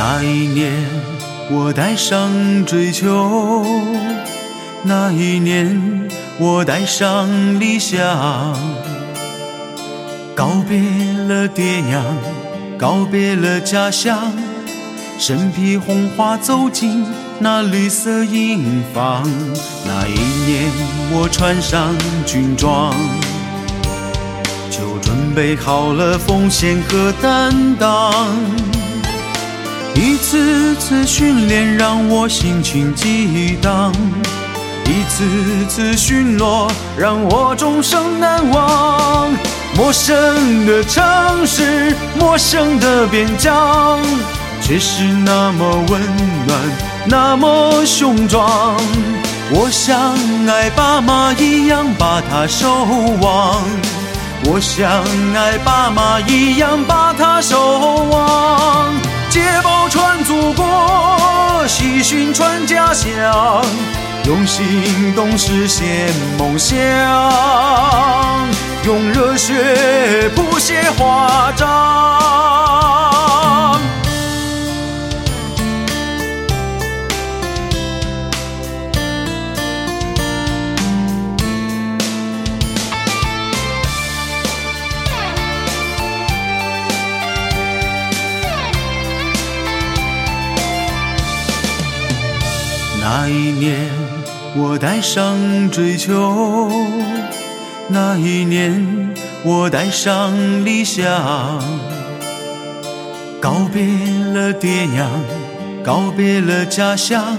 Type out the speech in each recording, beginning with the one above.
那一年，我带上追求；那一年，我带上理想。告别了爹娘，告别了家乡，身披红花走进那绿色营房。那一年，我穿上军装，就准备好了奉献和担当。一次次训练让我心情激荡，一次次巡逻让我终生难忘。陌生的城市，陌生的边疆，却是那么温暖，那么雄壮。我像爱爸妈一样把他守望，我像爱爸妈一样把他守望。捷报传祖国，喜讯传家乡，用行动实现梦想，用热血谱写华章。那一年，我带上追求；那一年，我带上理想。告别了爹娘，告别了家乡，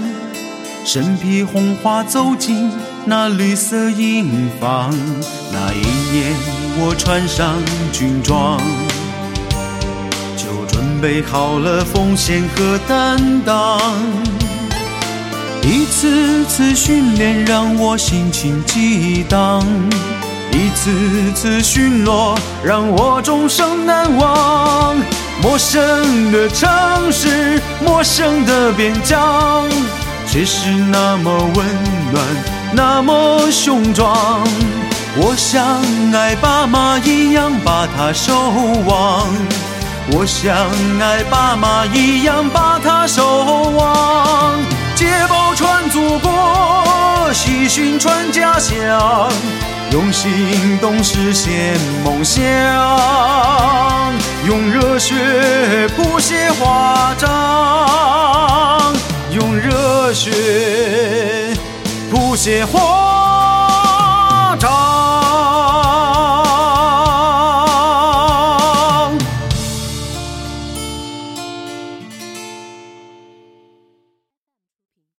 身披红花走进那绿色营房。那一年，我穿上军装，就准备好了奉献和担当。一次次训练让我心情激荡，一次次巡逻让我终生难忘。陌生的城市，陌生的边疆，却是那么温暖，那么雄壮。我像爱爸妈一样把他守望，我像爱爸妈一样把他守望。想，用行动实现梦想，用热血谱写华章，用热血谱写华。